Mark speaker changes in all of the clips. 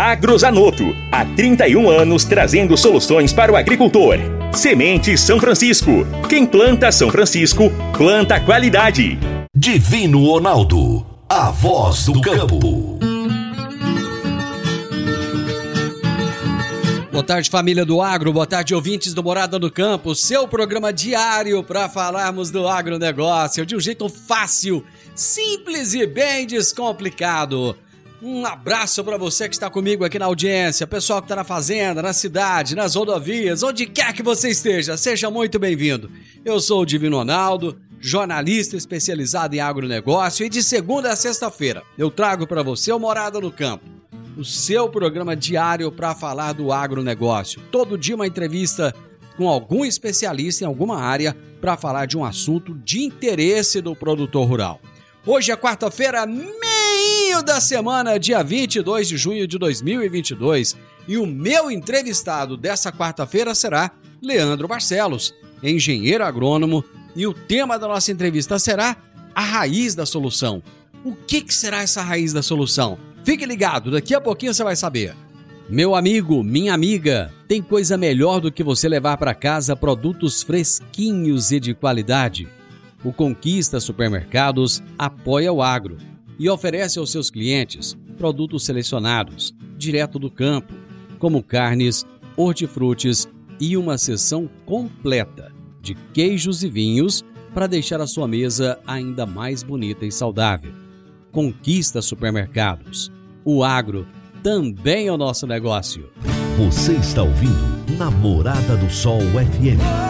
Speaker 1: Agrozanoto. Há 31 anos trazendo soluções para o agricultor. Semente São Francisco. Quem planta São Francisco, planta qualidade.
Speaker 2: Divino Ronaldo. A voz do campo.
Speaker 3: Boa tarde, família do agro. Boa tarde, ouvintes do Morada do Campo. Seu programa diário para falarmos do agronegócio de um jeito fácil, simples e bem descomplicado. Um abraço para você que está comigo aqui na audiência, pessoal que está na fazenda, na cidade, nas rodovias, onde quer que você esteja, seja muito bem-vindo. Eu sou o Divino Ronaldo, jornalista especializado em agronegócio e de segunda a sexta-feira eu trago para você o Morada no Campo, o seu programa diário para falar do agronegócio. Todo dia uma entrevista com algum especialista em alguma área para falar de um assunto de interesse do produtor rural. Hoje é quarta-feira, meio da semana, dia 22 de junho de 2022, e o meu entrevistado dessa quarta-feira será Leandro Barcelos, engenheiro agrônomo, e o tema da nossa entrevista será a raiz da solução. O que, que será essa raiz da solução? Fique ligado, daqui a pouquinho você vai saber. Meu amigo, minha amiga, tem coisa melhor do que você levar para casa produtos fresquinhos e de qualidade. O Conquista Supermercados apoia o agro e oferece aos seus clientes produtos selecionados, direto do campo, como carnes, hortifrutis e uma seção completa de queijos e vinhos para deixar a sua mesa ainda mais bonita e saudável. Conquista Supermercados. O agro também é o nosso negócio.
Speaker 2: Você está ouvindo Namorada do Sol FM.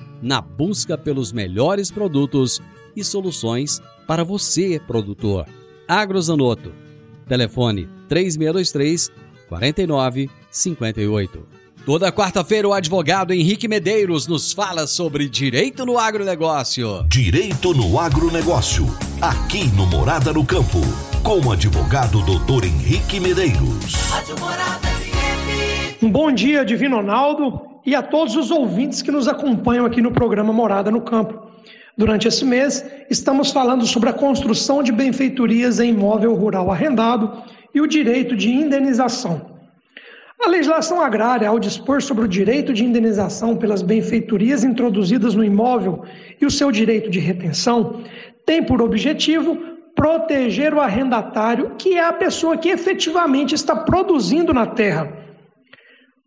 Speaker 3: na busca pelos melhores produtos e soluções para você, produtor. Agrozanoto. Telefone 3623 4958. Toda quarta-feira, o advogado Henrique Medeiros nos fala sobre direito no agronegócio.
Speaker 2: Direito no agronegócio. Aqui no Morada no Campo. Com o advogado doutor Henrique Medeiros.
Speaker 4: Rádio Morada FM.
Speaker 5: Um bom dia, Divino Ronaldo, e a todos os ouvintes que nos acompanham aqui no programa Morada no Campo. Durante esse mês, estamos falando sobre a construção de benfeitorias em imóvel rural arrendado e o direito de indenização. A legislação agrária, ao dispor sobre o direito de indenização pelas benfeitorias introduzidas no imóvel e o seu direito de retenção, tem por objetivo proteger o arrendatário, que é a pessoa que efetivamente está produzindo na terra.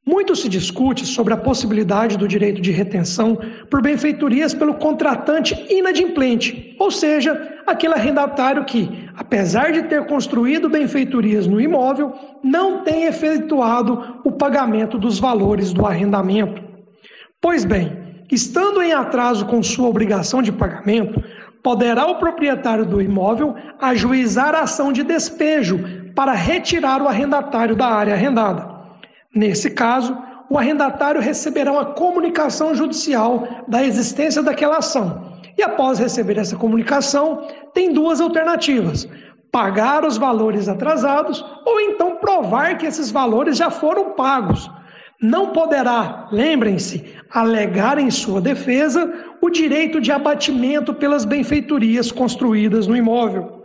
Speaker 5: Muito se discute sobre a possibilidade do direito de retenção por benfeitorias pelo contratante inadimplente, ou seja, aquele arrendatário que, apesar de ter construído benfeitorias no imóvel, não tem efetuado o pagamento dos valores do arrendamento. Pois bem, estando em atraso com sua obrigação de pagamento, poderá o proprietário do imóvel ajuizar a ação de despejo para retirar o arrendatário da área arrendada. Nesse caso, o arrendatário receberá uma comunicação judicial da existência daquela ação. E após receber essa comunicação, tem duas alternativas. pagar os valores atrasados ou então provar que esses valores já foram pagos. Não poderá, lembrem-se, alegar em sua defesa o direito de abatimento pelas benfeitorias construídas no imóvel.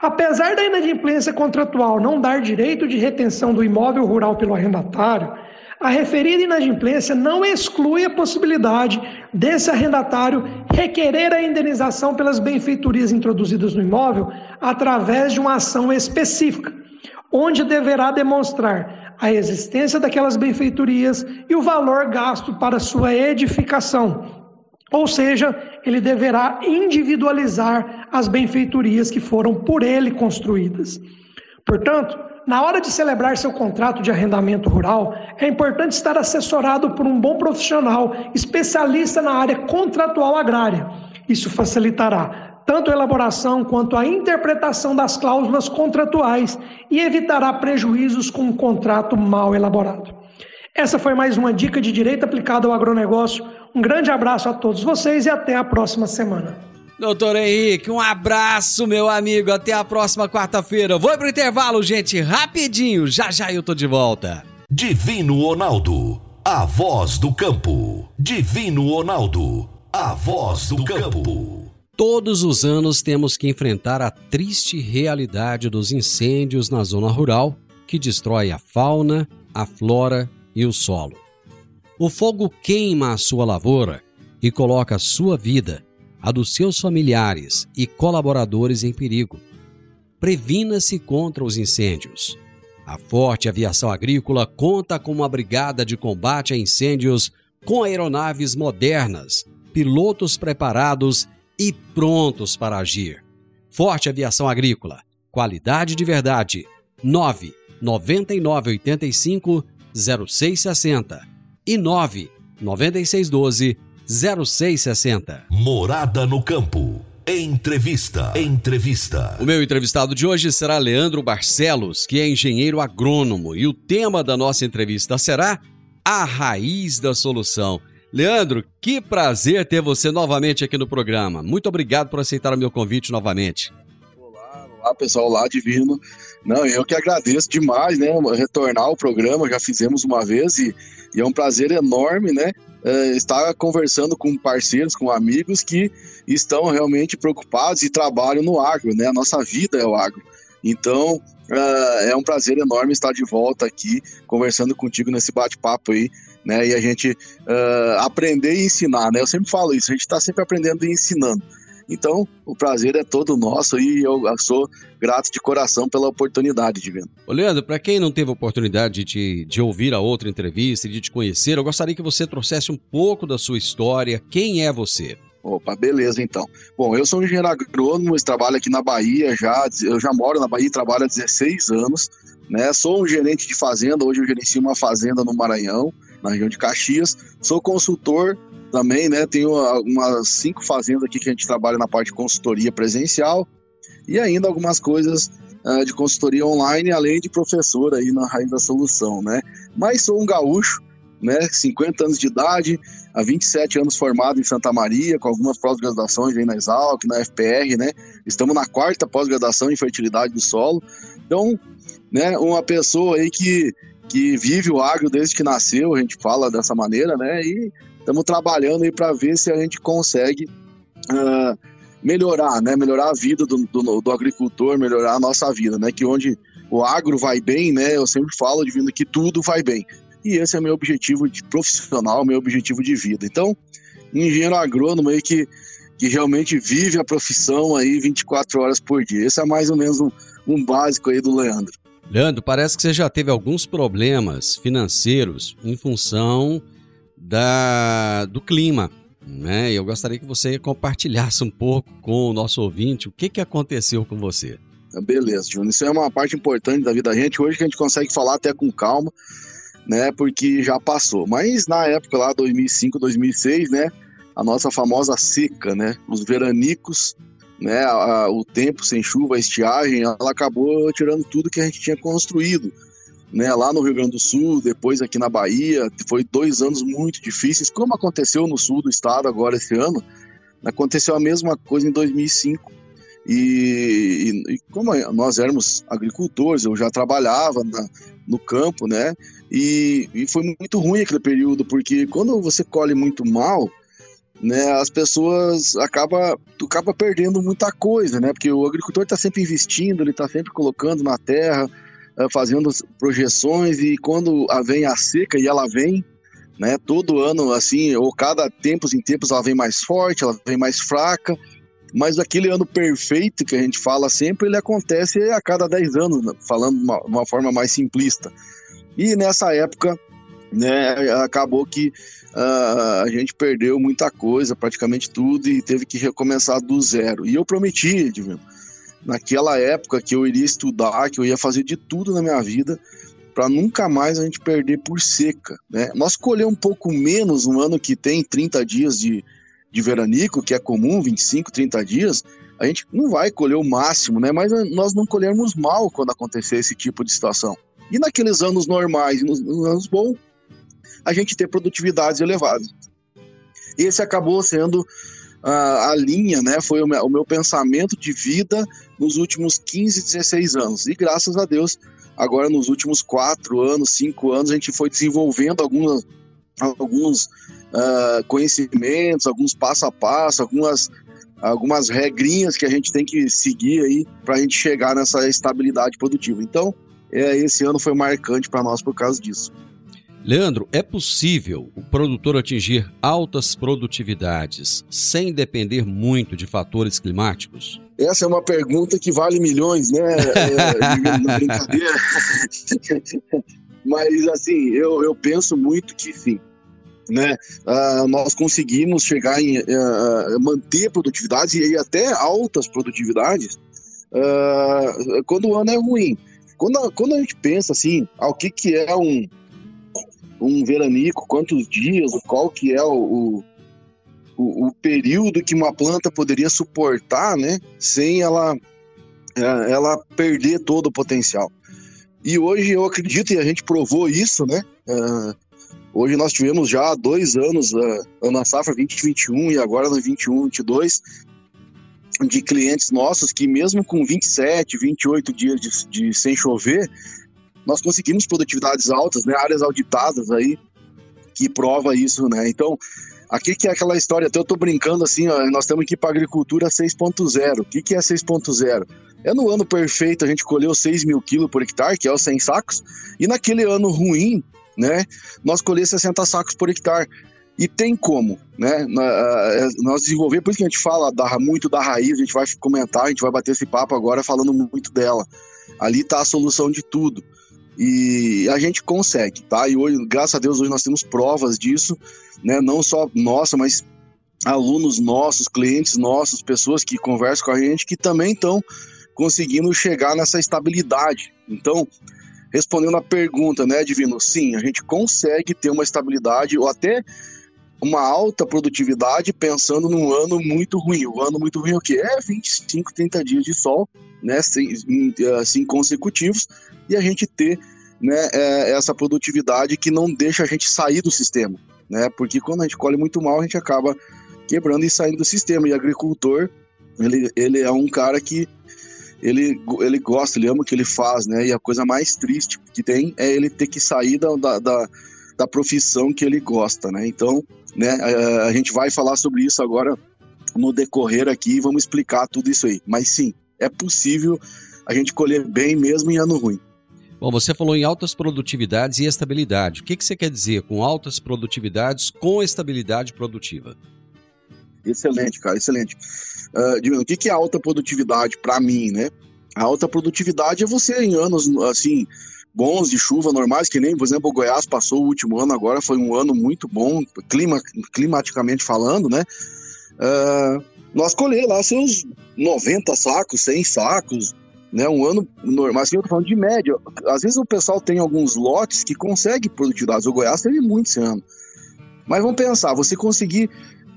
Speaker 5: Apesar da inadimplência contratual não dar direito de retenção do imóvel rural pelo arrendatário, a referida inadimplência não exclui a possibilidade desse arrendatário requerer a indenização pelas benfeitorias introduzidas no imóvel através de uma ação específica, onde deverá demonstrar a existência daquelas benfeitorias e o valor gasto para sua edificação. Ou seja, ele deverá individualizar as benfeitorias que foram por ele construídas. Portanto, na hora de celebrar seu contrato de arrendamento rural, é importante estar assessorado por um bom profissional, especialista na área contratual agrária. Isso facilitará tanto a elaboração quanto a interpretação das cláusulas contratuais e evitará prejuízos com um contrato mal elaborado. Essa foi mais uma dica de direito aplicado ao agronegócio. Um grande abraço a todos vocês e até a próxima semana.
Speaker 3: Doutor Henrique, um abraço, meu amigo. Até a próxima quarta-feira. Vou pro intervalo, gente, rapidinho. Já já eu tô de volta.
Speaker 2: Divino Ronaldo, a voz do campo. Divino Ronaldo, a voz do campo.
Speaker 3: Todos os anos temos que enfrentar a triste realidade dos incêndios na zona rural que destrói a fauna, a flora e o solo. O fogo queima a sua lavoura e coloca a sua vida a dos seus familiares e colaboradores em perigo. Previna-se contra os incêndios. A Forte Aviação Agrícola conta com uma brigada de combate a incêndios com aeronaves modernas, pilotos preparados e prontos para agir. Forte Aviação Agrícola, qualidade de verdade. 9 9985 0660 e 9 9612 0660.
Speaker 2: Morada no campo. Entrevista. Entrevista.
Speaker 3: O meu entrevistado de hoje será Leandro Barcelos, que é engenheiro agrônomo, e o tema da nossa entrevista será A Raiz da Solução. Leandro, que prazer ter você novamente aqui no programa. Muito obrigado por aceitar o meu convite novamente.
Speaker 6: Olá pessoal, olá Divino. Não, eu que agradeço demais, né, retornar ao programa, já fizemos uma vez e, e é um prazer enorme, né, uh, estar conversando com parceiros, com amigos que estão realmente preocupados e trabalham no agro, né? A nossa vida é o agro. Então, uh, é um prazer enorme estar de volta aqui, conversando contigo nesse bate-papo aí, né? E a gente uh, aprender e ensinar, né? Eu sempre falo isso, a gente está sempre aprendendo e ensinando. Então, o prazer é todo nosso e eu sou grato de coração pela oportunidade, Divino.
Speaker 3: Ô Leandro, para quem não teve a oportunidade de, de ouvir a outra entrevista e de te conhecer, eu gostaria que você trouxesse um pouco da sua história. Quem é você?
Speaker 6: Opa, beleza então. Bom, eu sou um engenheiro agrônomo, trabalho aqui na Bahia já, eu já moro na Bahia e trabalho há 16 anos, né? Sou um gerente de fazenda, hoje eu gerencio uma fazenda no Maranhão, na região de Caxias. Sou consultor também, né? Tenho umas cinco fazendas aqui que a gente trabalha na parte de consultoria presencial e ainda algumas coisas uh, de consultoria online, além de professor aí na Raiz da Solução, né? Mas sou um gaúcho, né? 50 anos de idade, há 27 anos formado em Santa Maria, com algumas pós-graduações aí na Exalc, na FPR, né? Estamos na quarta pós-graduação em fertilidade do solo. Então, né, uma pessoa aí que, que vive o agro desde que nasceu, a gente fala dessa maneira, né? E estamos trabalhando aí para ver se a gente consegue uh, melhorar, né? Melhorar a vida do, do, do, agricultor, melhorar a nossa vida, né? Que onde o agro vai bem, né? Eu sempre falo de vida que tudo vai bem. E esse é meu objetivo de profissional, meu objetivo de vida. Então, engenheiro agrônomo aí que, que realmente vive a profissão aí 24 horas por dia. Esse é mais ou menos um, um básico aí do Leandro.
Speaker 3: Leandro, parece que você já teve alguns problemas financeiros em função da, do clima. Né? Eu gostaria que você compartilhasse um pouco com o nosso ouvinte o que, que aconteceu com você.
Speaker 6: Beleza, Júnior. Isso é uma parte importante da vida da gente. Hoje que a gente consegue falar até com calma, né? Porque já passou. Mas na época lá, 2005, 2006, né? A nossa famosa seca, né? Os veranicos, né? O tempo sem chuva, a estiagem, ela acabou tirando tudo que a gente tinha construído né, lá no Rio Grande do Sul, depois aqui na Bahia. Foi dois anos muito difíceis, como aconteceu no sul do estado agora esse ano. Aconteceu a mesma coisa em 2005. E, e, e como nós éramos agricultores, eu já trabalhava na, no campo, né? E, e foi muito ruim aquele período, porque quando você colhe muito mal, né, as pessoas acaba, acaba perdendo muita coisa, né? Porque o agricultor está sempre investindo, ele está sempre colocando na terra, fazendo projeções e quando vem a seca e ela vem, né? Todo ano assim, ou cada tempos em tempos ela vem mais forte, ela vem mais fraca, mas aquele ano perfeito que a gente fala sempre, ele acontece a cada 10 anos, né, falando de uma, uma forma mais simplista. E nessa época, né, acabou que uh, a gente perdeu muita coisa, praticamente tudo, e teve que recomeçar do zero. E eu prometi, Edmilson, naquela época que eu iria estudar, que eu ia fazer de tudo na minha vida para nunca mais a gente perder por seca. Né? Nós colher um pouco menos um ano que tem 30 dias de, de veranico, que é comum, 25, 30 dias, a gente não vai colher o máximo, né? mas nós não colhermos mal quando acontecer esse tipo de situação. E naqueles anos normais, nos, nos anos bons, a gente ter produtividades elevadas. Esse acabou sendo a, a linha, né? Foi o meu, o meu, pensamento de vida nos últimos 15, 16 anos. E graças a Deus, agora nos últimos quatro anos, cinco anos, a gente foi desenvolvendo algumas, alguns uh, conhecimentos, alguns passo a passo, algumas algumas regrinhas que a gente tem que seguir aí para a gente chegar nessa estabilidade produtiva. Então, é, esse ano foi marcante para nós por causa disso.
Speaker 3: Leandro, é possível o produtor atingir altas produtividades sem depender muito de fatores climáticos?
Speaker 6: Essa é uma pergunta que vale milhões, né? É, na brincadeira. Mas, assim, eu, eu penso muito que sim. Né? Uh, nós conseguimos chegar em uh, manter produtividades e até altas produtividades uh, quando o ano é ruim. Quando, quando a gente pensa assim, ao que, que é um, um veranico, quantos dias, qual que é o, o, o, período que uma planta poderia suportar, né, sem ela, é, ela perder todo o potencial. E hoje eu acredito, e a gente provou isso, né, uh, hoje nós tivemos já dois anos, uh, na safra 2021 e agora no 21, 22, de clientes nossos que mesmo com 27, 28 dias de, de sem chover, nós conseguimos produtividades altas, né, áreas auditadas aí que prova isso, né? Então, aqui que é aquela história, até eu tô brincando assim, ó, nós temos ir para agricultura 6.0. O que, que é 6.0? É no ano perfeito a gente colheu 6 mil quilos por hectare, que é os 100 sacos, e naquele ano ruim, né, nós colher 60 sacos por hectare. E tem como, né? É, nós desenvolver, por isso que a gente fala da, muito da raiz, a gente vai comentar, a gente vai bater esse papo agora falando muito dela. Ali está a solução de tudo. E a gente consegue, tá? E hoje, graças a Deus, hoje nós temos provas disso, né? Não só nossa, mas alunos nossos, clientes nossos, pessoas que conversam com a gente que também estão conseguindo chegar nessa estabilidade. Então, respondendo a pergunta, né, Divino? Sim, a gente consegue ter uma estabilidade ou até uma alta produtividade pensando num ano muito ruim. O ano muito ruim é o quê? É 25, 30 dias de sol, né, assim, consecutivos, e a gente ter né, é, essa produtividade que não deixa a gente sair do sistema, né? Porque quando a gente colhe muito mal, a gente acaba quebrando e saindo do sistema. E agricultor, ele, ele é um cara que ele, ele gosta, ele ama o que ele faz, né? E a coisa mais triste que tem é ele ter que sair da, da, da profissão que ele gosta, né? Então, né, a, a gente vai falar sobre isso agora no decorrer aqui e vamos explicar tudo isso aí. Mas sim, é possível a gente colher bem mesmo em ano ruim.
Speaker 3: Bom, você falou em altas produtividades e estabilidade. O que, que você quer dizer com altas produtividades com estabilidade produtiva?
Speaker 6: Excelente, cara, excelente. Uh, o que, que é alta produtividade para mim, né? A alta produtividade é você em anos assim bons de chuva normais, que nem, por exemplo, o Goiás passou o último ano agora, foi um ano muito bom, clima, climaticamente falando, né? Uh, nós colher lá seus 90 sacos, 100 sacos, né? Um ano normal, assim, eu tô falando de média. Às vezes o pessoal tem alguns lotes que consegue produtividades. O Goiás teve muito esse ano. Mas vamos pensar, você conseguir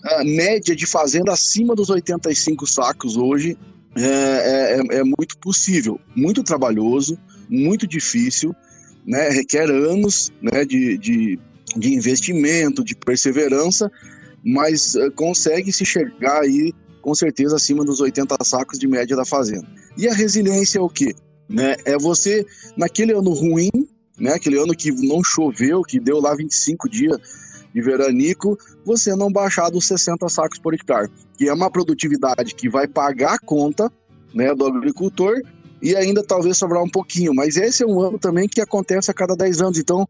Speaker 6: a média de fazenda acima dos 85 sacos hoje é, é, é, é muito possível. Muito trabalhoso, muito difícil, né? Requer anos né? de, de, de investimento, de perseverança, mas uh, consegue se chegar aí com certeza acima dos 80 sacos de média da fazenda. E a resiliência é o quê? Né? É você, naquele ano ruim, né? aquele ano que não choveu, que deu lá 25 dias de veranico, você não baixar dos 60 sacos por hectare, que é uma produtividade que vai pagar a conta né, do agricultor e ainda talvez sobrar um pouquinho. Mas esse é um ano também que acontece a cada 10 anos. Então,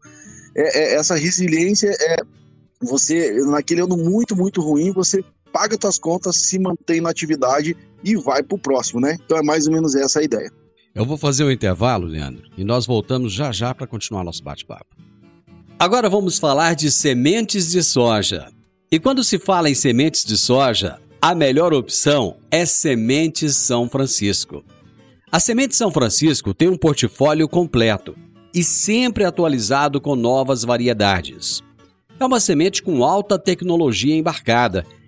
Speaker 6: é, é, essa resiliência é você, naquele ano muito, muito ruim, você paga suas contas, se mantém na atividade e vai para o próximo, né? Então é mais ou menos essa a ideia.
Speaker 3: Eu vou fazer um intervalo, Leandro, e nós voltamos já já para continuar nosso bate-papo. Agora vamos falar de sementes de soja. E quando se fala em sementes de soja, a melhor opção é Sementes São Francisco. A Semente São Francisco tem um portfólio completo e sempre atualizado com novas variedades. É uma semente com alta tecnologia embarcada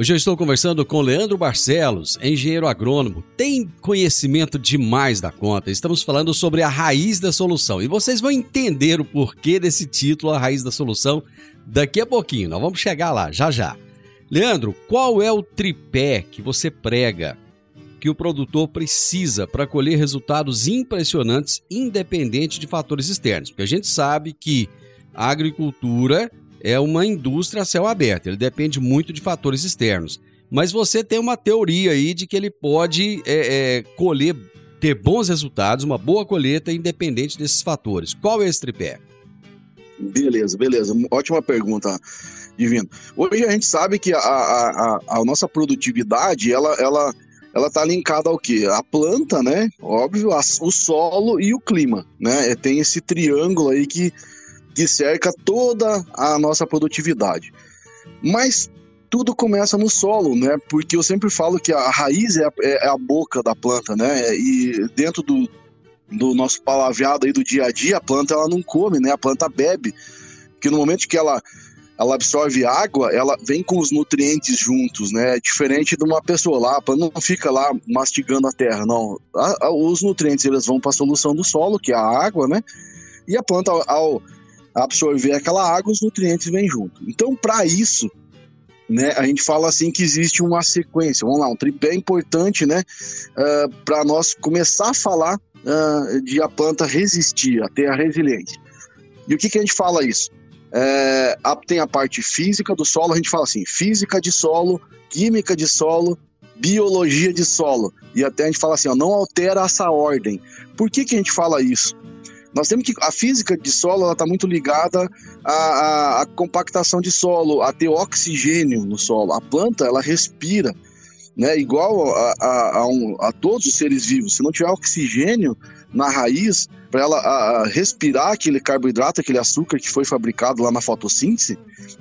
Speaker 3: Hoje eu estou conversando com Leandro Barcelos, engenheiro agrônomo. Tem conhecimento demais da conta. Estamos falando sobre a raiz da solução. E vocês vão entender o porquê desse título, a raiz da solução, daqui a pouquinho. Nós vamos chegar lá, já já. Leandro, qual é o tripé que você prega que o produtor precisa para colher resultados impressionantes, independente de fatores externos? Porque a gente sabe que a agricultura é uma indústria a céu aberto, ele depende muito de fatores externos. Mas você tem uma teoria aí de que ele pode é, é, colher, ter bons resultados, uma boa colheita, independente desses fatores. Qual é esse tripé?
Speaker 6: Beleza, beleza. Ótima pergunta, Divino. Hoje a gente sabe que a, a, a, a nossa produtividade, ela, ela, ela tá linkada ao quê? A planta, né? Óbvio, o solo e o clima, né? É, Tem esse triângulo aí que, que cerca toda a nossa produtividade. Mas tudo começa no solo, né? Porque eu sempre falo que a raiz é a, é a boca da planta, né? E dentro do, do nosso palavreado aí do dia a dia, a planta ela não come, né? A planta bebe. Porque no momento que ela ela absorve água, ela vem com os nutrientes juntos, né? Diferente de uma pessoa lá, a planta não fica lá mastigando a terra, não. A- a- os nutrientes eles vão para a solução do solo, que é a água, né? E a planta ao, ao absorver aquela água, os nutrientes vêm junto. Então, para isso, né, a gente fala assim que existe uma sequência. Vamos lá, um tripé importante, né? para nós começar a falar ah, de a planta resistir, a ter a resiliência. E o que, que a gente fala isso? É, tem a parte física do solo, a gente fala assim, física de solo, química de solo, biologia de solo. E até a gente fala assim, ó, não altera essa ordem. Por que, que a gente fala isso? Nós temos que a física de solo ela está muito ligada à, à- à compactação de solo, a ter oxigênio no solo. A planta ela respira, né? Igual a, a- a um- a todos os seres vivos. Se não tiver oxigênio na raiz para ela a- respirar aquele carboidrato, aquele açúcar que foi fabricado lá na fotossíntese,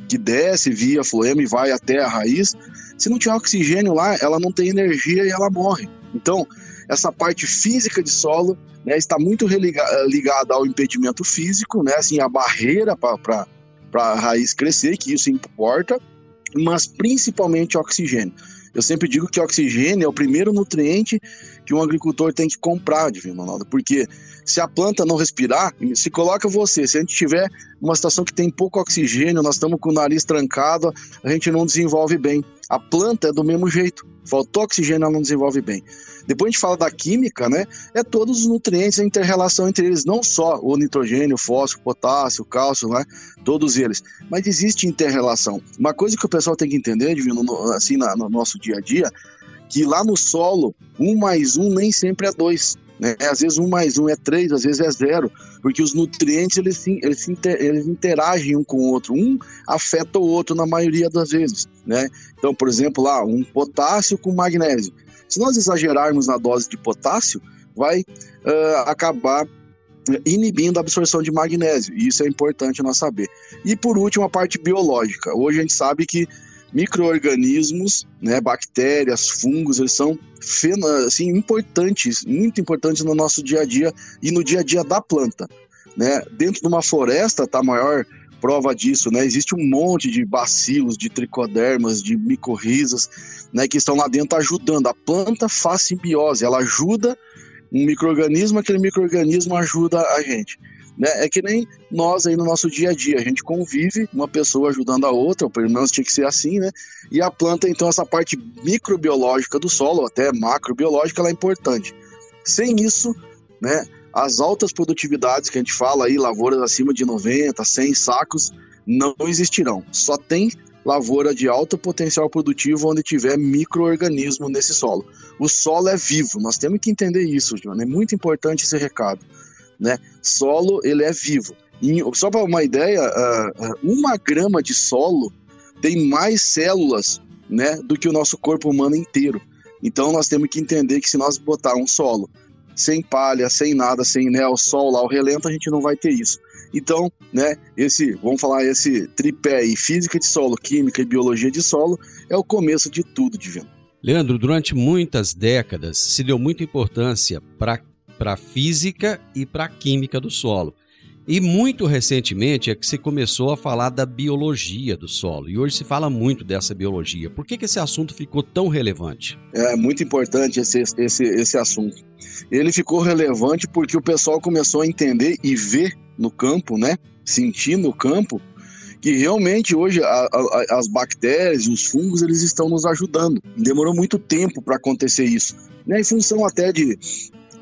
Speaker 6: que desce via floema e vai até a raiz, se não tiver oxigênio lá, ela não tem energia e ela morre. Então, essa parte física de solo né, está muito religa- ligada ao impedimento físico, né, assim, a barreira para a raiz crescer, que isso importa, mas principalmente oxigênio. Eu sempre digo que oxigênio é o primeiro nutriente que um agricultor tem que comprar, Divino Ronaldo, porque se a planta não respirar, se coloca você, se a gente tiver uma situação que tem pouco oxigênio, nós estamos com o nariz trancado, a gente não desenvolve bem. A planta é do mesmo jeito, faltou oxigênio, ela não desenvolve bem. Depois a gente fala da química, né? É todos os nutrientes, a inter-relação entre eles, não só o nitrogênio, o fósforo, o potássio, o cálcio, né? Todos eles. Mas existe inter-relação. Uma coisa que o pessoal tem que entender, Divino, assim, no nosso dia a dia, que lá no solo, um mais um nem sempre é dois. Né? Às vezes um mais um é três, às vezes é zero, porque os nutrientes eles, eles, eles interagem um com o outro, um afeta o outro na maioria das vezes. Né? Então, por exemplo, lá um potássio com magnésio. Se nós exagerarmos na dose de potássio, vai uh, acabar inibindo a absorção de magnésio. E isso é importante nós saber. E por último, a parte biológica. Hoje a gente sabe que microorganismos, né, bactérias, fungos, eles são assim, importantes, muito importantes no nosso dia a dia e no dia a dia da planta. Né? Dentro de uma floresta, tá maior prova disso, né? Existe um monte de bacilos, de tricodermas, de micorrizas, né, que estão lá dentro ajudando. A planta faz simbiose, ela ajuda um microorganismo, aquele microorganismo ajuda a gente. Né? É que nem nós aí no nosso dia a dia, a gente convive, uma pessoa ajudando a outra, ou pelo menos tinha que ser assim, né? E a planta, então, essa parte microbiológica do solo, até macrobiológica, ela é importante. Sem isso, né, as altas produtividades que a gente fala aí, lavouras acima de 90, 100 sacos, não existirão. Só tem lavoura de alto potencial produtivo onde tiver microorganismo nesse solo. O solo é vivo, nós temos que entender isso, João. É muito importante esse recado né? Solo, ele é vivo. E, só para uma ideia, uh, uma grama de solo tem mais células, né, do que o nosso corpo humano inteiro. Então nós temos que entender que se nós botar um solo sem palha, sem nada, sem né, o sol lá, o relento, a gente não vai ter isso. Então, né, esse, vamos falar, esse tripé aí, física de solo, química e biologia de solo, é o começo de tudo, Divino.
Speaker 3: Leandro, durante muitas décadas se deu muita importância para para a física e para a química do solo. E muito recentemente é que se começou a falar da biologia do solo. E hoje se fala muito dessa biologia. Por que, que esse assunto ficou tão relevante?
Speaker 6: É muito importante esse, esse, esse assunto. Ele ficou relevante porque o pessoal começou a entender e ver no campo, né? Sentir no campo que realmente hoje a, a, as bactérias os fungos eles estão nos ajudando. Demorou muito tempo para acontecer isso, né? Em função até de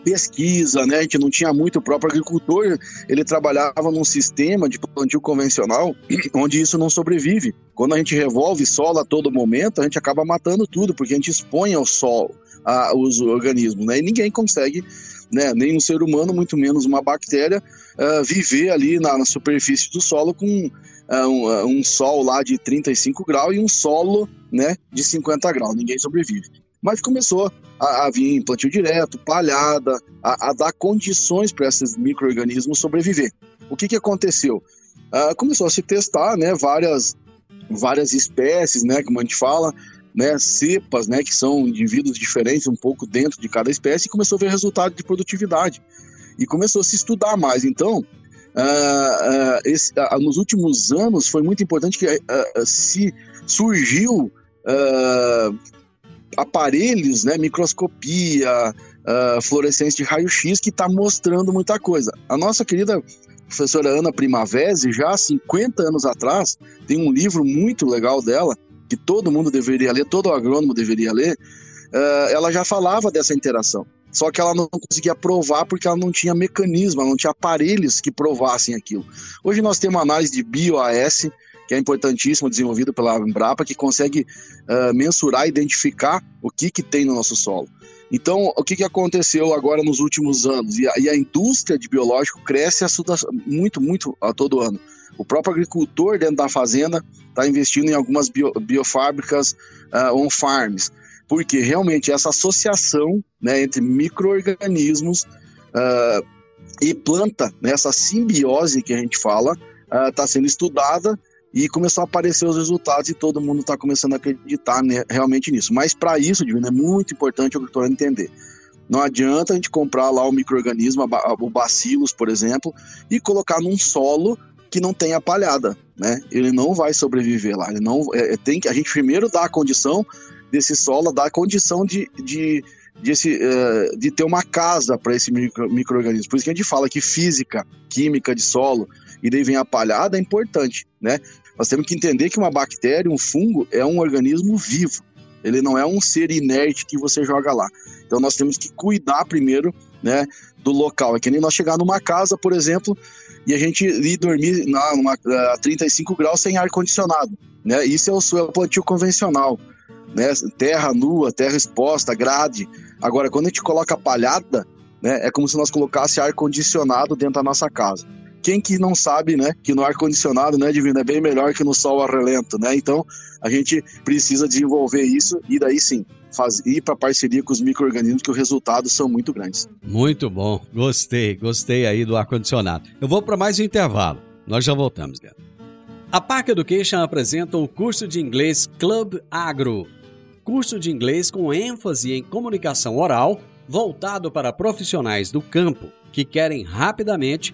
Speaker 6: pesquisa, né? Gente não tinha muito o próprio agricultor, ele trabalhava num sistema de plantio convencional onde isso não sobrevive. Quando a gente revolve solo a todo momento, a gente acaba matando tudo, porque a gente expõe ao sol a, os organismos, né? E ninguém consegue, né? Nem um ser humano, muito menos uma bactéria, uh, viver ali na, na, superfície do solo com uh, um, uh, um sol lá de 35 graus e um solo, né? De 50 graus. Ninguém sobrevive mas começou a, a vir plantio direto, palhada, a, a dar condições para esses micro-organismos sobreviver. O que, que aconteceu? Uh, começou a se testar né, várias, várias espécies, né, como a gente fala, né, cepas, né, que são indivíduos diferentes um pouco dentro de cada espécie, e começou a ver resultado de produtividade. E começou a se estudar mais. Então, uh, uh, esse, nos últimos anos foi muito importante que se surgiu aparelhos, né, microscopia, uh, fluorescência de raio-x, que está mostrando muita coisa. A nossa querida professora Ana Primavesi, já há 50 anos atrás, tem um livro muito legal dela, que todo mundo deveria ler, todo agrônomo deveria ler, uh, ela já falava dessa interação. Só que ela não conseguia provar porque ela não tinha mecanismo, ela não tinha aparelhos que provassem aquilo. Hoje nós temos análise de BioAS, que é importantíssimo, desenvolvido pela Embrapa, que consegue uh, mensurar identificar o que, que tem no nosso solo. Então, o que, que aconteceu agora nos últimos anos? E a, e a indústria de biológico cresce muito, muito a todo ano. O próprio agricultor dentro da fazenda está investindo em algumas bio, biofábricas uh, on-farms, porque realmente essa associação né, entre micro-organismos uh, e planta, né, essa simbiose que a gente fala, está uh, sendo estudada e começou a aparecer os resultados e todo mundo está começando a acreditar né, realmente nisso. Mas para isso, Divino, é muito importante o agricultor entender. Não adianta a gente comprar lá o microorganismo, o bacilos, por exemplo, e colocar num solo que não tenha palhada, né? Ele não vai sobreviver lá. Ele não é, é tem que a gente primeiro dá a condição desse solo, dá a condição de, de de, esse, uh, de ter uma casa para esse micro, microorganismo. Por isso que a gente fala que física, química de solo, e daí vem a palhada, é importante, né? Nós temos que entender que uma bactéria, um fungo, é um organismo vivo. Ele não é um ser inerte que você joga lá. Então nós temos que cuidar primeiro, né, do local. É que nem nós chegar numa casa, por exemplo, e a gente ir dormir na, a 35 graus sem ar condicionado, né? Isso é o suelo plantio convencional, né? Terra nua, terra exposta, grade. Agora, quando a gente coloca palhada, né, é como se nós colocasse ar condicionado dentro da nossa casa quem que não sabe, né, que no ar-condicionado, né, Divino, é bem melhor que no sol a relento, né? Então, a gente precisa desenvolver isso e daí sim, faz, ir para parceria com os micro-organismos que os resultados são muito grandes.
Speaker 3: Muito bom, gostei, gostei aí do ar-condicionado. Eu vou para mais um intervalo, nós já voltamos, galera. A Park Education apresenta o curso de inglês Club Agro, curso de inglês com ênfase em comunicação oral, voltado para profissionais do campo que querem rapidamente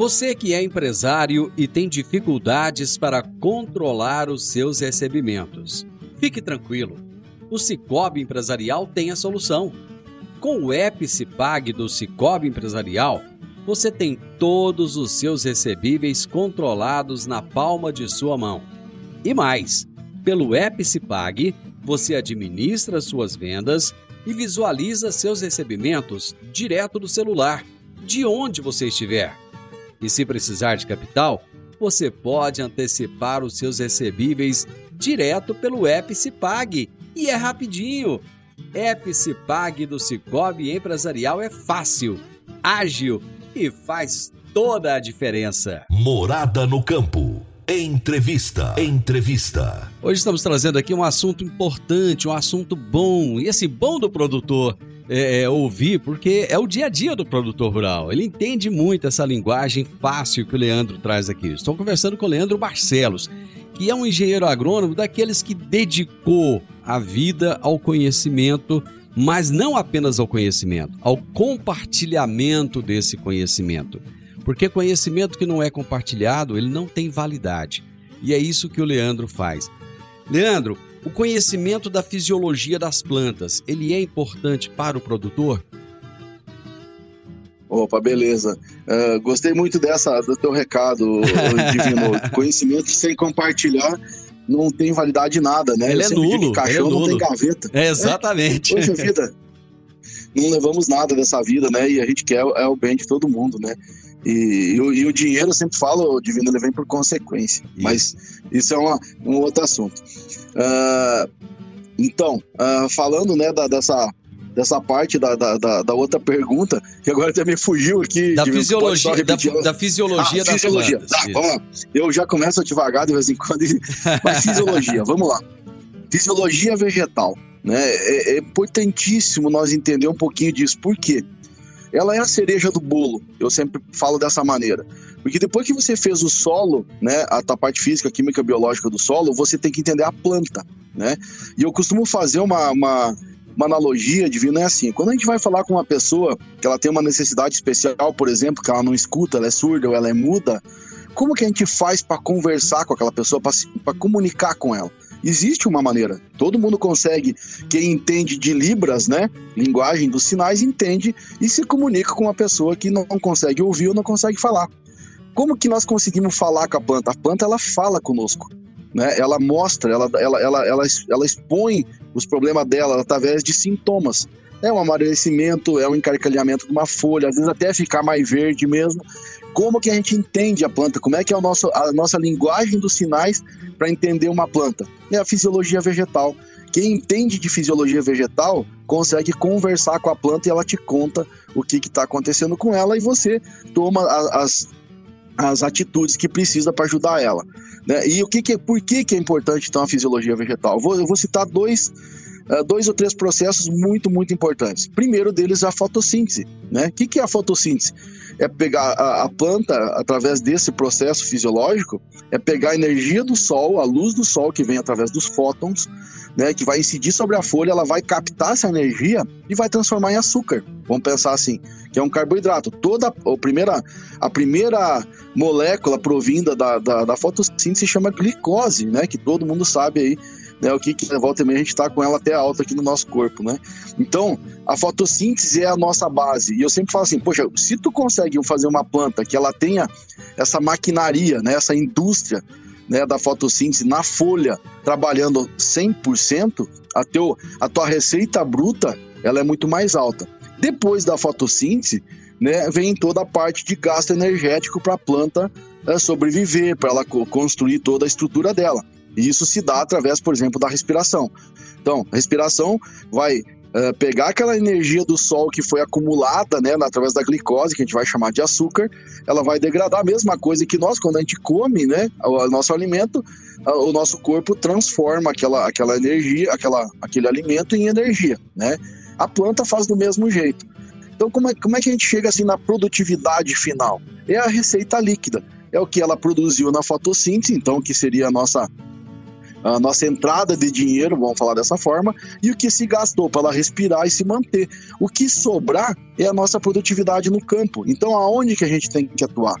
Speaker 3: Você que é empresário e tem dificuldades para controlar os seus recebimentos, fique tranquilo. O Cicobi Empresarial tem a solução. Com o Epicipag do Cicobi Empresarial, você tem todos os seus recebíveis controlados na palma de sua mão. E mais, pelo Epicipag, você administra suas vendas e visualiza seus recebimentos direto do celular, de onde você estiver. E se precisar de capital, você pode antecipar os seus recebíveis direto pelo Epicipag e é rapidinho. Epicipag do Cicobi Empresarial é fácil, ágil e faz toda a diferença.
Speaker 2: Morada no campo. Entrevista. Entrevista.
Speaker 3: Hoje estamos trazendo aqui um assunto importante, um assunto bom. E esse bom do produtor é, é, ouvir, porque é o dia a dia do produtor rural. Ele entende muito essa linguagem fácil que o Leandro traz aqui. Estou conversando com o Leandro Barcelos, que é um engenheiro agrônomo daqueles que dedicou a vida ao conhecimento, mas não apenas ao conhecimento, ao compartilhamento desse conhecimento. Porque conhecimento que não é compartilhado, ele não tem validade. E é isso que o Leandro faz. Leandro, o conhecimento da fisiologia das plantas, ele é importante para o produtor?
Speaker 6: Opa, beleza. Uh, gostei muito dessa do teu recado, Divino. Conhecimento sem compartilhar não tem validade de nada, né?
Speaker 3: Ele é nulo.
Speaker 6: Caixão
Speaker 3: é nulo.
Speaker 6: não tem gaveta.
Speaker 3: É, exatamente.
Speaker 6: É? Poxa vida, não levamos nada dessa vida, né? E a gente quer é o bem de todo mundo, né? E, e, o, e o dinheiro, eu sempre falo, divino, ele vem por consequência. Isso. Mas isso é uma, um outro assunto. Uh, então, uh, falando né, da, dessa, dessa parte da, da, da, da, outra pergunta, que agora até me fugiu aqui.
Speaker 3: Da divino, fisiologia, da, da, fisiologia ah, das fisiologia. plantas.
Speaker 6: Tá, vamos lá. Eu já começo devagar de vez em quando. Mas fisiologia, vamos lá. Fisiologia vegetal. Né? É, é importantíssimo nós entender um pouquinho disso. Por quê? Ela é a cereja do bolo. Eu sempre falo dessa maneira. Porque depois que você fez o solo, né, a parte física, química, biológica do solo, você tem que entender a planta, né? E eu costumo fazer uma, uma, uma analogia divina é assim, quando a gente vai falar com uma pessoa que ela tem uma necessidade especial, por exemplo, que ela não escuta, ela é surda ou ela é muda, como que a gente faz para conversar com aquela pessoa, para comunicar com ela? Existe uma maneira. Todo mundo consegue. Quem entende de Libras, né? Linguagem dos sinais, entende e se comunica com uma pessoa que não consegue ouvir ou não consegue falar. Como que nós conseguimos falar com a planta? A planta ela fala conosco. Né? Ela mostra, ela, ela, ela, ela, ela expõe os problemas dela através de sintomas. É um amadurecimento, é um encarcalhamento de uma folha, às vezes até ficar mais verde mesmo. Como que a gente entende a planta? Como é que é o nosso, a nossa linguagem dos sinais para entender uma planta? É a fisiologia vegetal. Quem entende de fisiologia vegetal consegue conversar com a planta e ela te conta o que está acontecendo com ela e você toma as, as atitudes que precisa para ajudar ela. Né? E o que, que por que, que é importante então a fisiologia vegetal? Eu vou, eu vou citar dois, uh, dois ou três processos muito, muito importantes. Primeiro deles é a fotossíntese. Né? O que, que é a fotossíntese? É pegar a, a planta, através desse processo fisiológico, é pegar a energia do sol, a luz do sol que vem através dos fótons, né, que vai incidir sobre a folha, ela vai captar essa energia e vai transformar em açúcar. Vamos pensar assim, que é um carboidrato. Toda a primeira, a primeira molécula provinda da, da, da fotossíntese se chama glicose, né, que todo mundo sabe aí né, o que, que volta e meia a gente está com ela até alta aqui no nosso corpo, né? Então, a fotossíntese é a nossa base. E eu sempre falo assim, poxa, se tu consegue fazer uma planta que ela tenha essa maquinaria, né, essa indústria né, da fotossíntese na folha, trabalhando 100%, a, teu, a tua receita bruta ela é muito mais alta. Depois da fotossíntese, né, vem toda a parte de gasto energético para a planta é, sobreviver, para ela construir toda a estrutura dela. E isso se dá através, por exemplo, da respiração. Então, a respiração vai uh, pegar aquela energia do sol que foi acumulada, né, através da glicose, que a gente vai chamar de açúcar, ela vai degradar a mesma coisa que nós, quando a gente come, né, o, o nosso alimento, o nosso corpo transforma aquela, aquela energia, aquela, aquele alimento em energia, né? A planta faz do mesmo jeito. Então, como é, como é que a gente chega assim na produtividade final? É a receita líquida. É o que ela produziu na fotossíntese, então, que seria a nossa a nossa entrada de dinheiro, vamos falar dessa forma, e o que se gastou para ela respirar e se manter. O que sobrar é a nossa produtividade no campo. Então, aonde que a gente tem que atuar?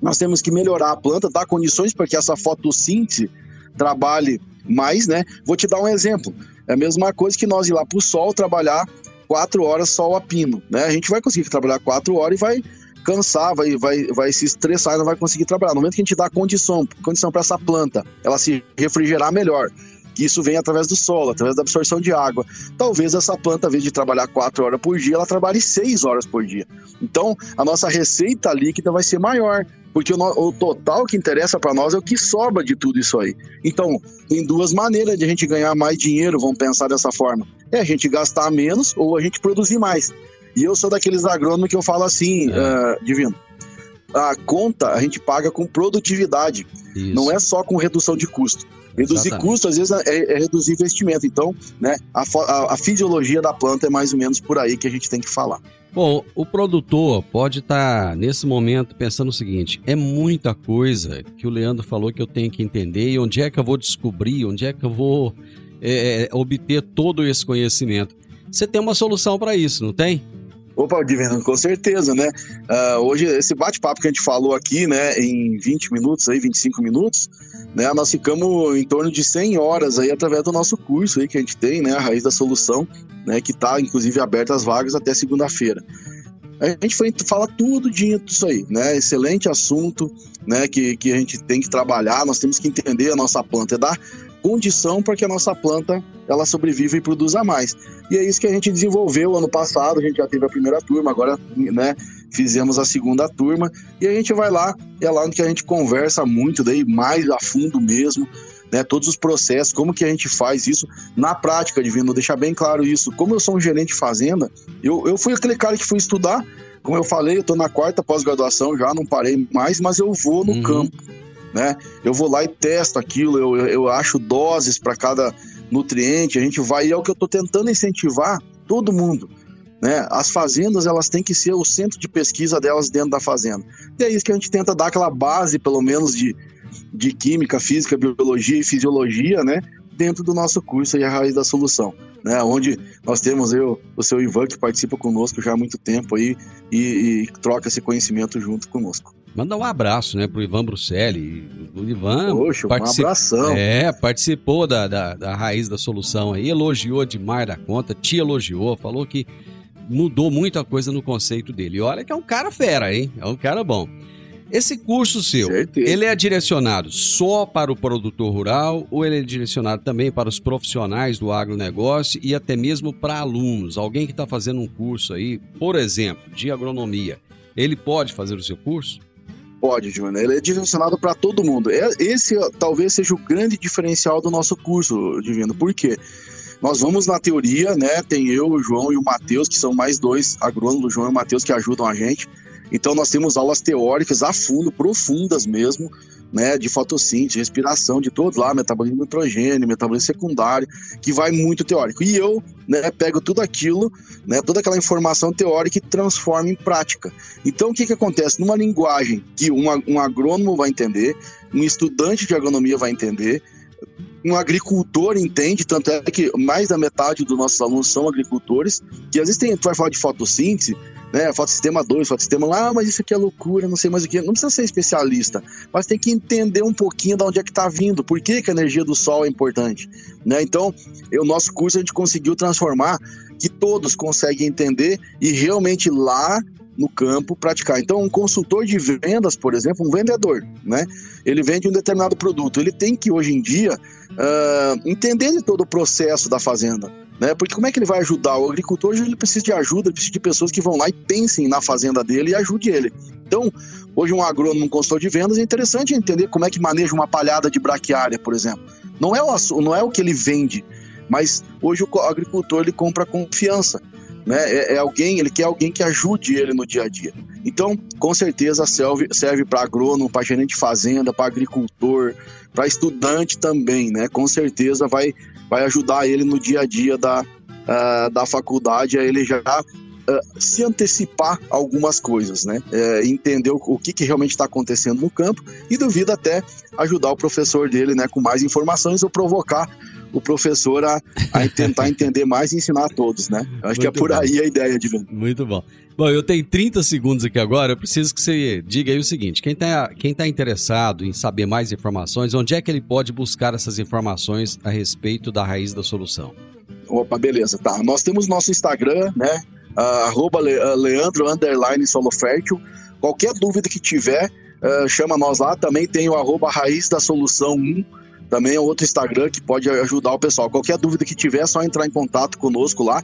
Speaker 6: Nós temos que melhorar a planta, dar condições para que essa fotossíntese trabalhe mais, né? Vou te dar um exemplo. É a mesma coisa que nós ir lá para o sol trabalhar quatro horas sol a pino, né? A gente vai conseguir trabalhar quatro horas e vai cansar, vai, vai, vai se estressar e não vai conseguir trabalhar. No momento que a gente dá condição, condição para essa planta, ela se refrigerar melhor, que isso vem através do solo, através da absorção de água. Talvez essa planta, ao invés de trabalhar quatro horas por dia, ela trabalhe seis horas por dia. Então, a nossa receita líquida vai ser maior, porque o, o total que interessa para nós é o que sobra de tudo isso aí. Então, tem duas maneiras de a gente ganhar mais dinheiro, vamos pensar dessa forma. É a gente gastar menos ou a gente produzir mais. E eu sou daqueles agrônomos que eu falo assim, é. uh, Divino, a conta a gente paga com produtividade, Isso. não é só com redução de custo. Reduzir Exatamente. custo, às vezes, é, é, reduzir investimento. Então, né, a, a, a, fisiologia da planta é mais ou menos por aí que a gente tem que falar.
Speaker 3: Bom, o produtor pode estar, tá, nesse momento, pensando o seguinte: é muita coisa que o Leandro falou que eu tenho que entender e onde é que eu vou descobrir, onde é que eu vou é, obter todo esse conhecimento. Você tem uma solução para isso, não tem?
Speaker 6: Opa, Divino, com certeza, né? Uh, hoje, esse bate-papo que a gente falou aqui, né, em 20 minutos, aí, 25 minutos, né, nós ficamos em torno de 100 horas aí através do nosso curso aí que a gente tem, né, a Raiz da Solução, né, que está inclusive aberta as vagas até segunda-feira. A gente foi, fala tudo disso aí, né? Excelente assunto, né? Que, que a gente tem que trabalhar, nós temos que entender a nossa planta, é dar condição para que a nossa planta ela sobreviva e produza mais. E é isso que a gente desenvolveu ano passado, a gente já teve a primeira turma, agora né, fizemos a segunda turma, e a gente vai lá, é lá onde a gente conversa muito, daí mais a fundo mesmo, né, todos os processos, como que a gente faz isso na prática, Divino, deixar bem claro isso. Como eu sou um gerente de fazenda, eu, eu fui aquele cara que fui estudar, como eu falei, eu estou na quarta pós-graduação já, não parei mais, mas eu vou no uhum. campo né? Eu vou lá e testo aquilo, eu, eu acho doses para cada nutriente, a gente vai, e é o que eu estou tentando incentivar todo mundo. Né? As fazendas elas têm que ser o centro de pesquisa delas dentro da fazenda. E é isso que a gente tenta dar aquela base, pelo menos, de, de química, física, biologia e fisiologia, né? Dentro do nosso curso aí, a raiz da solução, né? Onde nós temos eu, o seu Ivan, que participa conosco já há muito tempo aí e, e troca esse conhecimento junto conosco.
Speaker 3: Manda um abraço, né, pro Ivan Bruselli. O Ivan.
Speaker 6: Poxa, particip... um abração.
Speaker 3: É, participou da, da, da raiz da solução aí, elogiou demais da conta, te elogiou, falou que mudou muita coisa no conceito dele. E olha que é um cara fera, hein? É um cara bom. Esse curso seu,
Speaker 6: Certeza.
Speaker 3: ele é direcionado só para o produtor rural ou ele é direcionado também para os profissionais do agronegócio e até mesmo para alunos? Alguém que está fazendo um curso aí, por exemplo, de agronomia, ele pode fazer o seu curso?
Speaker 6: Pode, Júnior. Ele é direcionado para todo mundo. É- Esse talvez seja o grande diferencial do nosso curso, Divino. Por quê? Nós vamos na teoria, né? Tem eu, o João e o Matheus, que são mais dois agrônomos, o João e o Matheus, que ajudam a gente. Então nós temos aulas teóricas a fundo, profundas mesmo, né? De fotossíntese, respiração, de todos lá, metabolismo nitrogênio, metabolismo secundário, que vai muito teórico. E eu, né, pego tudo aquilo, né? Toda aquela informação teórica e transformo em prática. Então, o que, que acontece? Numa linguagem que um, um agrônomo vai entender, um estudante de agronomia vai entender, um agricultor entende, tanto é que mais da metade dos nossos alunos são agricultores, que às vezes tem, vai falar de fotossíntese, né, fotossistema 2, fotossistema lá, ah, mas isso aqui é loucura, não sei mais o que, não precisa ser especialista, mas tem que entender um pouquinho de onde é que está vindo, por que, que a energia do sol é importante, né, então, o nosso curso a gente conseguiu transformar que todos conseguem entender e realmente lá no campo praticar. Então, um consultor de vendas, por exemplo, um vendedor, né? Ele vende um determinado produto. Ele tem que, hoje em dia, ah, entender de todo o processo da fazenda. Né? Porque como é que ele vai ajudar? O agricultor hoje ele precisa de ajuda, ele precisa de pessoas que vão lá e pensem na fazenda dele e ajude ele. Então, hoje um agrônomo, um consultor de vendas, é interessante entender como é que maneja uma palhada de braquiária, por exemplo. Não é o, não é o que ele vende, mas hoje o agricultor ele compra confiança né? É, é alguém, ele quer alguém que ajude ele no dia a dia. Então, com certeza serve, serve para agrônomo, para gerente de fazenda, para agricultor, para estudante também, né? Com certeza vai, vai ajudar ele no dia a dia da, ah, da faculdade, a ele já ah, se antecipar algumas coisas, né? É, entender o, o que, que realmente está acontecendo no campo e duvido até ajudar o professor dele, né? Com mais informações ou provocar o professor a, a tentar entender mais e ensinar a todos, né? Eu acho que é
Speaker 3: Muito
Speaker 6: por
Speaker 3: bom.
Speaker 6: aí a ideia de venda.
Speaker 3: Muito bom. Bom, eu tenho 30 segundos aqui agora. Eu preciso que você diga aí o seguinte: quem está quem tá interessado em saber mais informações, onde é que ele pode buscar essas informações a respeito da raiz da solução?
Speaker 6: Opa, beleza, tá. Nós temos nosso Instagram, né? ah, arroba Le- ah, Leandro underline solo fértil. Qualquer dúvida que tiver, ah, chama nós lá. Também tem o arroba raiz da solução 1. Também é outro Instagram que pode ajudar o pessoal. Qualquer dúvida que tiver, é só entrar em contato conosco lá,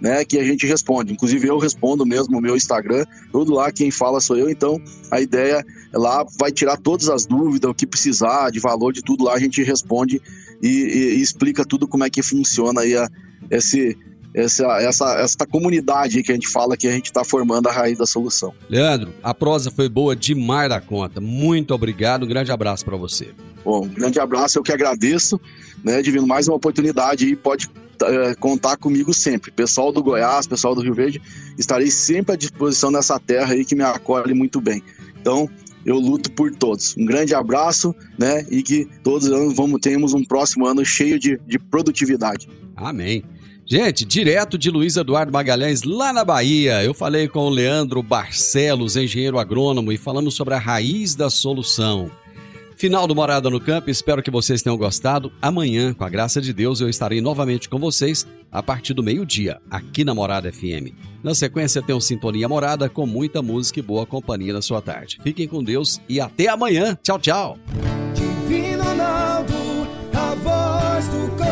Speaker 6: né? Que a gente responde. Inclusive eu respondo mesmo o meu Instagram. Tudo lá quem fala sou eu. Então a ideia é lá vai tirar todas as dúvidas, o que precisar, de valor, de tudo lá a gente responde e, e- e explica tudo como é que funciona aí a, esse, essa, essa, essa comunidade que a gente fala que a gente está formando a raiz da solução.
Speaker 3: Leandro, a prosa foi boa demais da conta. Muito obrigado. Um grande abraço para você.
Speaker 6: Bom, um grande abraço, eu que agradeço, né, Divino, mais uma oportunidade aí, pode eh, contar comigo sempre. Pessoal do Goiás, pessoal do Rio Verde, estarei sempre à disposição nessa terra aí que me acolhe muito bem. Então, eu luto por todos. Um grande abraço, né, e que todos os anos vamos, tenhamos um próximo ano cheio de, de produtividade.
Speaker 3: Amém. Gente, direto de Luiz Eduardo Magalhães, lá na Bahia, eu falei com o Leandro Barcelos, engenheiro agrônomo, e falamos sobre a raiz da solução. Final do Morada no Campo, espero que vocês tenham gostado. Amanhã, com a graça de Deus, eu estarei novamente com vocês a partir do meio-dia, aqui na Morada FM. Na sequência, tem o Sintonia Morada com muita música e boa companhia na sua tarde. Fiquem com Deus e até amanhã. Tchau, tchau.
Speaker 4: Divino Ronaldo, a voz do campo.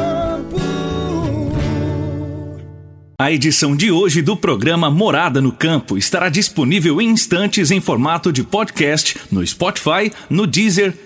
Speaker 7: A edição de hoje do programa Morada no Campo estará disponível em instantes em formato de podcast no Spotify, no Deezer,